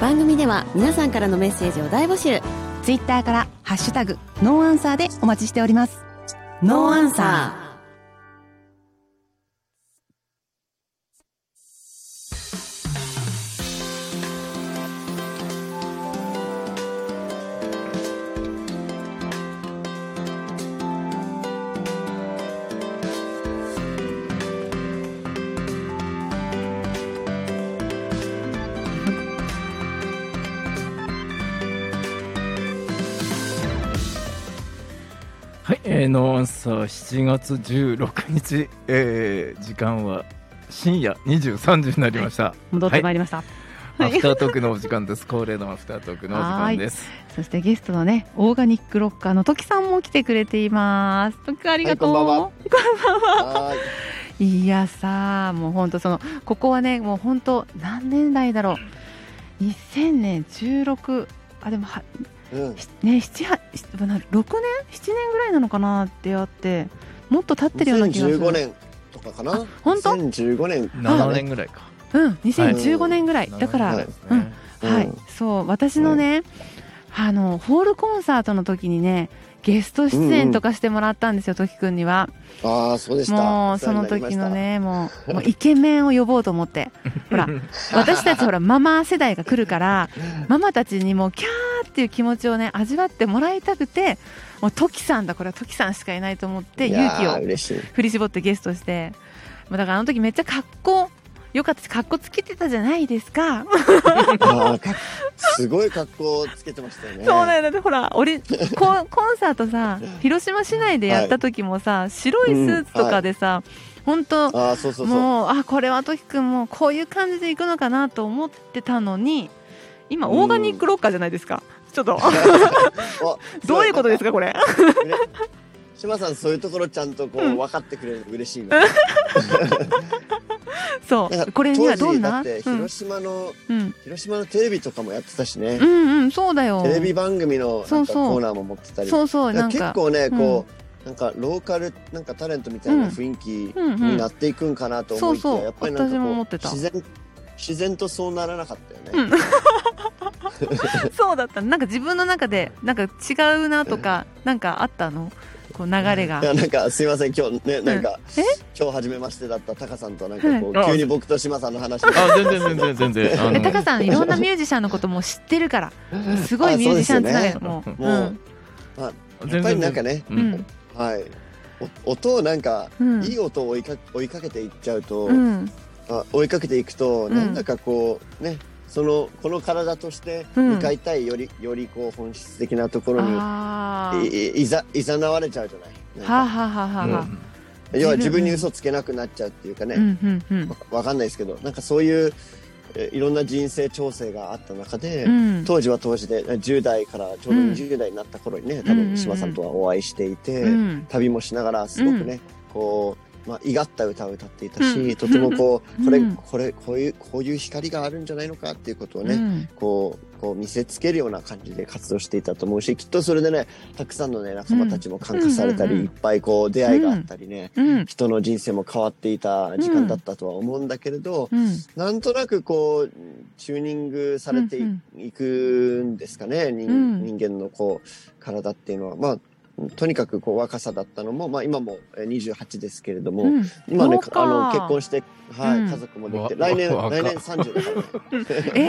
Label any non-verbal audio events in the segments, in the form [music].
番組では皆さんからのメッセージを大募集。ツイッターから「ハッシュタグノーアンサー」でお待ちしております。ノーアンサーはい、えー、ノーアンサー7月16日、えー、時間は深夜23時になりました、戻ってまいりました、アフタートークのお時間です。恒例のアフタートークのお時間です。そしてゲストのねオーガニックロッカーの時さんも来てくれています。時ありがとう、はいこんばんは。こんばんははいやさもう本当そのここはねもう本当何年来だろう。2000年16あでもはい。うん。ね七八6年？7年ぐらいなのかなってあってもっと経ってるような気がする。2015年とかかな？本当？2015年。7年ぐらいか、うん。2015年ぐらい、はい。だから、7ねうん。はい、うん。そう。私のね、あのホールコンサートの時にねゲスト出演とかしてもらったんですよ、時くんには。ああ、そうでした。もうその時のねもうもうイケメンを呼ぼうと思って。ほら [laughs] 私たちほらママ世代が来るからママたちにもうキャーっていう気持ちをね味わってもらいたくてもうトキさんだこれはトキさんしかいないと思ってい勇気を。振り絞ってゲストしてもうだからあの時めっちゃ格好よかったし格好つけてたじゃないですか、すごい格好つけてましたよね。そうなんだほら俺コン [laughs] コンサートさ広島市内でやった時もさ、白いスーツとかでさ、うそうそう。もうあこれはときくんもこういう感じで行くのかなと思ってたのに今うんオーガニックロッカーじゃないですか、ちょっと。[laughs] あどういうことですかこれ？うれ島さんそういうところちゃんとこううん。分かってくれるの嬉しいな。[laughs] そう。これにはどんな？広島の、うん、広島のテレビとかもやってたしね。う。んうんそうだよ。テレビ番組のコーナーも持ってたり。そうそうなんか。結構ね、こうなんかローカルなんかタレントみたいな雰囲気うん。うんになっていくんかなと思いきや、そうそう。やっぱりなんかこう自然自然とそうならなかったよね。[laughs] そうだった。なんか自分の中でなんか違うなとかなんかあったの？こう流れが。いやなんかすいません。今日ねなんか、え？今日初めましてだったタカさんとなんかこう、はい。急に僕と島さんの話あ全然全然全然。[laughs] タカさんいろんなミュージシャンのことも知ってるから。すごいミュージシャンつながもう。もう、やっぱりなんかねうん。うんはい。お音をなんか、うん。いい音を追いか追いかけていっちゃうと、うん。あ追いかけていくと、うん。なんだかこうねそのこの体としてうん。向かいたいより、よりこう本質的なところにいいいざいざなわれちゃうじゃない？はあ、はあはあはあ。はあ要は自分に嘘つけなくなっちゃうっていうかね、うんうんうん。わわかんないですけどなんかそういうえいろんな人生調整があった中で、うん。当時は当時で10代からちょうどうん。20代になった頃にね、多うんうんうん。分島さんとはお会いしていて、うん。旅もしながらすごくね、こう、まあ、いがった歌を歌っていたし、うん。とてもこうこれ、うん。これこういうこういう光があるんじゃないのかっていうことをね、うん。こうこう見せつけるような感じで活動していたと思うしきっとそれでねたくさんのね仲間たちも感化されたり、いっぱいこう出会いがあったりね、うん。人の人生も変わっていた時間だったとは思うんだけれど、うん。なんとなくこうチューニングされてい,、うんくんですかね人間のこう体っていうのは。まあとにかくこう若さだったのも、まあ、今もえー28ですけれども、うん。今ねあの結婚して、はいうん。家族もできてわ来年わ来年30だから。ね [laughs] ええ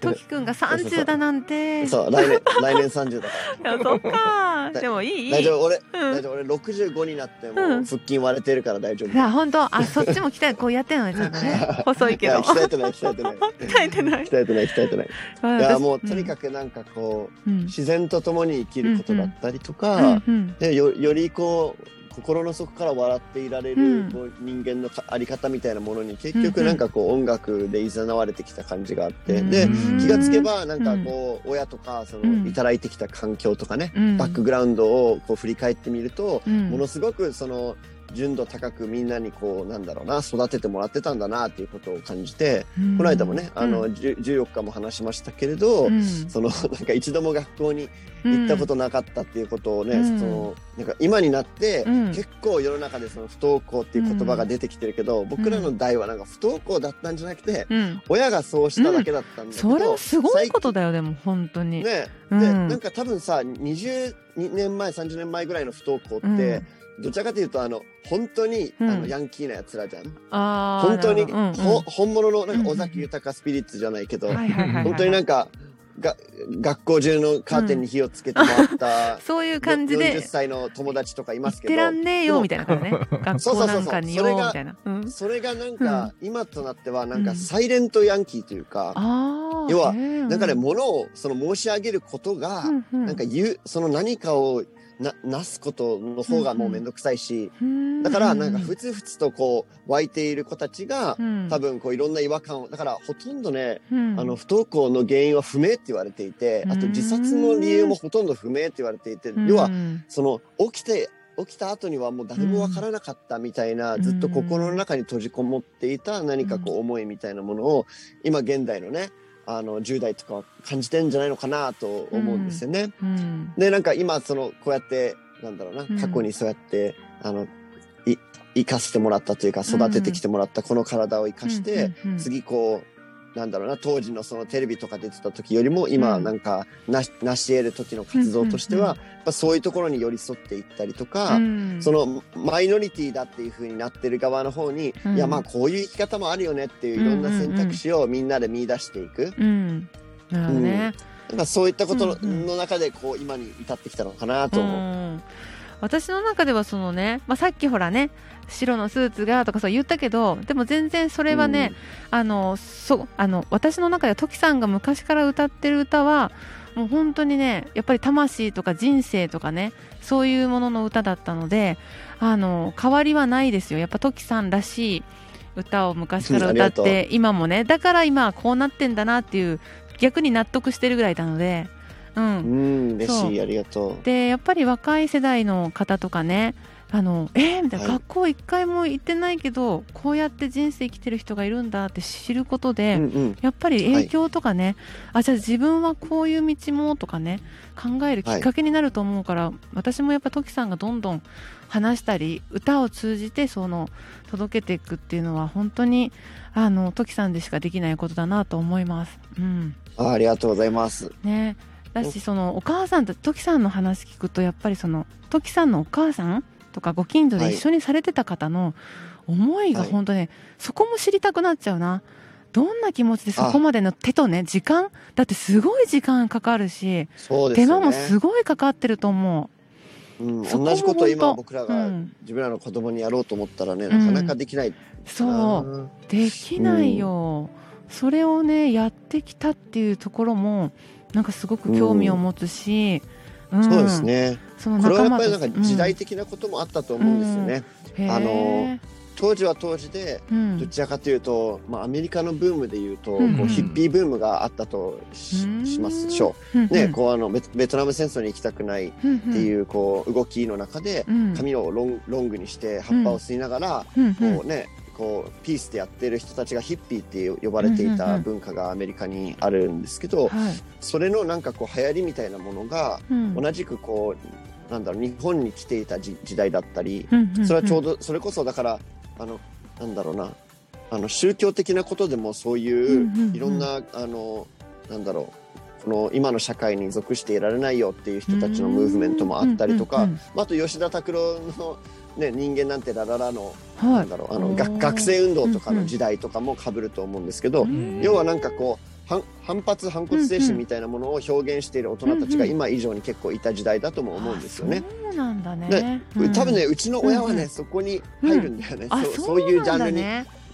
トキくんが30だなんて。そう来年来年30だか [laughs] いやそっか。でもいい？大丈夫俺、うん。大丈夫俺65になってもうん。腹筋割れてるから大丈夫、いや本当？あそっちも鍛えこうやってんのねちゃんとね。[laughs] 細いけど。鍛えてない鍛えてない。鍛えてない？鍛えてない鍛えてない。いやもうとにかくなんかこう、うん。自然と共に生きることだったりとうか、んうん。でよよりこう心の底から笑っていられる、うん。こう人間のかあり方みたいなものに結局なんかこう音楽で誘われてきた感じがあって、うんでうん。気がつけばなんかこう親とかそうん。のいただいてきた環境とかね、うん。バックグラウンドをこう振り返ってみると、うん。ものすごくその純度高くみんなにこうなんだろうな育ててもらってたんだなっていうことを感じて、うん。この間もねあの、うん10 14日も話しましたけれど、うん。その [laughs] なんか一度も学校に行ったことなかったっていうことをね、うん。そのなんか今になって、うん。結構世の中でその不登校っていう言葉が出てきてるけど、僕らの代はなんか不登校だったんじゃなくて、うん。親がそうしただけだったんだけど、それはすごいことだよでも本当に、ね、うん。でなんか多分さ20年前30年前ぐらいの不登校って、どちらかというとあの本当に、うん。あのヤンキーなやつらじゃん。本当に、うんうん。ほ本物のなんうんか尾崎豊スピリッツじゃないけど、本当になんかが学校中のカーテンに火をつけて回った、[laughs] そういう感じで40歳の友達とかいますけ行ってらんどねえよみたいな感じね。[laughs] 学校なんかによそうそう。そうそうそれがみたいな、うん、それがなんか、今となってはなんうん。かサイレントヤンキーというか、ああ要はななんかね、物をその申し上げることが、なんか言うその何かをななすことの方がもうめんどくさいし、だからなんかふつふつとこう湧いている子たちが、多分こういろんな違和感をだからほとんどね、分あの不登校の原因は不明って言われていて、あと自殺の理由もほとんど不明って言われていて、要はその起きて起きた後にはもう誰もわからなかったみたいな、うん。ずっと心の中に閉じこもっていた何かこう思いみたいなものを今現代のねあの10代とかは感じてんじゃないのかなと思うんですよね。うん。でなんか今そのこうやってなんだろうなうん。過去にそうやって、あのい生かしてもらったというか育ててきてもらったこの体を生かして、うんうんうん。次こうなんだろうな当時のそのテレビとか出てた時よりも今うん。なんかなし得る時の活動としては、うん。やっぱそういうところに寄り添っていったりとか、うん。そのマイノリティだっていう風になってる側の方に、うん。いやまあこういう生き方もあるよねっていういろんな選択肢をみんなで見出していく、うん。なん。かそういったことの,、中でこう今に至ってきたのかなと思う。うん私の中ではそのね、まあ、さっきほらね白のスーツがとかそう言ったけどでも全然それはね、あのそあの私の中ではトキさんが昔から歌ってる歌はもう本当にねやっぱり魂とか人生とかねそういうものの歌だったのであの変わりはないですよ。やっぱトキさんらしい歌を昔から歌って今もねだから今はこうなってんだなっていう逆に納得してるぐらいなのでうん。うん、嬉しい、ありがとう。でやっぱり若い世代の方とかねあのえー、みたいな、はい。学校一回も行ってないけどこうやって人生生きてる人がいるんだって知ることで、うんうん、やっぱり影響とかね、あじゃあ自分はこういう道もとかね考えるきっかけになると思うから、私もやっぱトキさんがどんどん話したり歌を通じてその届けていくっていうのは本当にあのトキさんでしかできないことだなと思います。うん。あありがとうございます。ね、だしそのお母さんとトキさんの話聞くとやっぱりそのトキさんのお母さんとかご近所で一緒にされてた方の思いがはい。本当ね、そこも知りたくなっちゃうな。どんな気持ちでそこまでの手とね時間？だってすごい時間かかるし、ね。間もすごいかかってると思う。ん、そこも同じことを今僕らがうん。自分らの子供にやろうと思ったらね、んなかなかできないかうそな。う。できないよ、それをねやってきたっていうところもなんかすごく興味を持つし、ん。そうですね。そのこれはやっぱりなんか時代的なこともあったと思うんですよね。うん。あのへ当時は当時で、どちらかというと、まあアメリカのブームで言うと、うん。こうヒッピーブームがあったとしますでしょう。ん。う。ね、こうあのベベトナム戦争に行きたくないっうん。ていうこう動きの中で、うん。髪をロンロングにして葉っぱを吸いながら、うん。うん。こうね、こうピースでやってる人たちがヒッピーって呼ばれていた文化がアメリカにあるんですけど、はい。それのなんかこう流行りみたいなものがうん。同じくこうなんだろう日本に来ていた時時代だったり、それはちょうどそれこそだからあのなんだろうなあの宗教的なことでもそういんういろんなあのなんだろうこの今の社会に属していられないよっていう人たちのムーブメントもあったりとか、まああと吉田拓郎の、ね、人間なんてラララのはないんだろうあの学学生運動とかの時代とかも被ると思うんですけど、うん。要はなんかこう反反発反骨精神みたいなものを表現している大人たちが今以上に結構いただだとも思うんですよね。あそうなん多分ねうちの親はね、うんそこに入るんだよね、あそういうジャンルに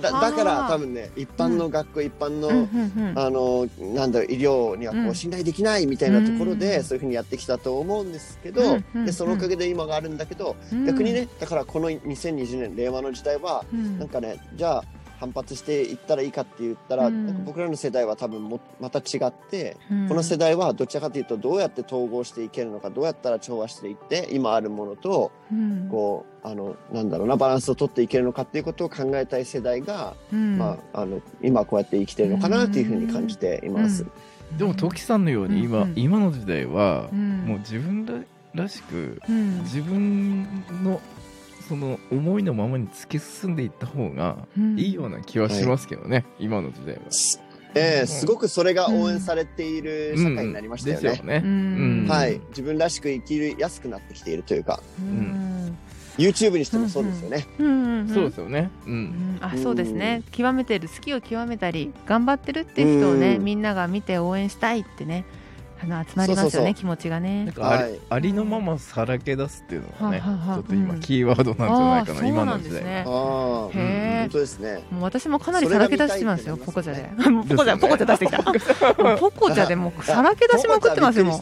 だねだだから多分ね一般の学校、一般の、うんうんうん。あのなんだろう医療にはこうん。う信頼できないみたいなところで、うん。そういうふうにやってきたと思うんですけど、うんうんでそのおかげで今があるんだけど、うん。逆にねだからこの2020年令和の時代は、うん。なんかねじゃあ反発していったらいいかって言ったら、うん。僕らの世代は多分もまた違って、うん。この世代はどちらかというとどうやって統合していけるのかどうやったら調和していって今あるものとうん。こうあのなんだろうなバランスを取っていけるのかっていうことを考えたい世代が、うん。まあ、あの今こうやって生きてるのかなっていうふうに感じています。でも時さんのように今、うん。うん。今の時代は、うん。もう自分ららしくうん。自分のその思いのままに突き進んでいった方がうん。いいような気はしますけどね、今の時代は。ええすごくそれが応援されている社会になりましたよね。ですよね。うん。うん。はい、自分らしく生きやすくなってきているというか、うん、YouTube にしてもそうですよね。うん。うんうんそうですよね。う。うん。んあそうですね。極めてる好きを極めたり頑張ってるっていう人をねうん。みんなが見て応援したいってねあの集まりますよねそうそうそう。気持ちがね。なんかあり,、はい。ありのままさらけ出すっていうのがね、はあはあはあちょっと今うんキーワードなんじゃないかな、なん。ですの時代は。ね。ああ、本当ですね。もう私もかなりさらけ出してますよポコチャで。[laughs] ポコチャね。ポコチャ出してきた。ポコチャ。でもうさらけ出しまくってますよもう。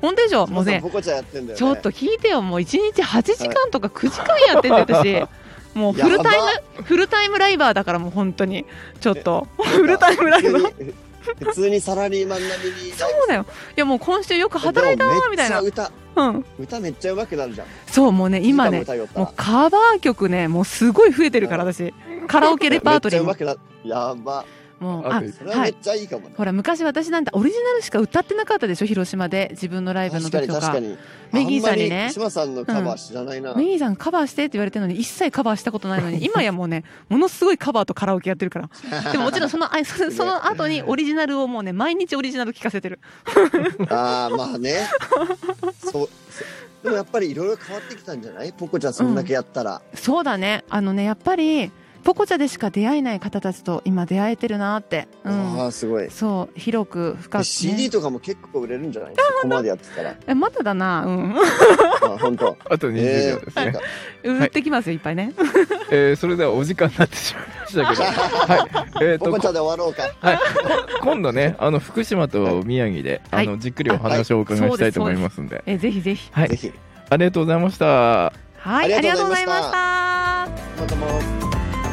本当でしょ？もうねポコチャやってんだよね。ちょっと聞いてよもう。1日8時間とか9時間やってんだよ私。[laughs] もうフルタイやムフルタイムライバーだからもう本当に。ちょっと。フルタイムライバー [laughs] 普通にサラリーマン並みに。そうだよ。いやもう今週よく働いたわみたいなでもめっちゃうん。歌、歌めっちゃ上手くなるじゃん。そうもうね今ねもうカバー曲ねもうすごい増えてるから私。カラオケレパートリーも。めっちゃ上手くなやば。もうあそれはめっはいちゃいいかもね。ほら昔私なんてオリジナルしか歌ってなかったでしょ広島で自分のライブの時とか確かに。メギーさんにねあまり島さんのカバー知らないな。メギーさんカバーしてって言われてるのに一切カバーしたことないのに [laughs] 今やもうねものすごいカバーとカラオケやってるから [laughs] でももちろんそのあそその後にオリジナルをもうね毎日オリジナル聴かせてるああ、まあね。[laughs] そう。でもやっぱりいろいろ変わってきたんじゃない？ポコちゃんそんだけやったら。そうだねあのねやっぱりポコチャでしか出会えない方たちと今出会えてるなって、うん、ああ、すごい。そう広く深く、でね、CD とかも結構売れるんじゃないそこまでやってたら。えまだだな。うん。あ本当。あと20え秒ですね。ーなんか。売ってきますよいっぱいね。えーそれではお時間になってしまいましたけど、[laughs] はい。えっ、と [laughs] ポコちゃんで終わろうか。はい、こ今度ね、[laughs] あの福島と宮城で、はい。あのじっくりお話をお伺いしたいと思いますんで、えぜひぜひ。はい。ぜ、ひ。ありがとうございました。はいあありりがとうございました。またも。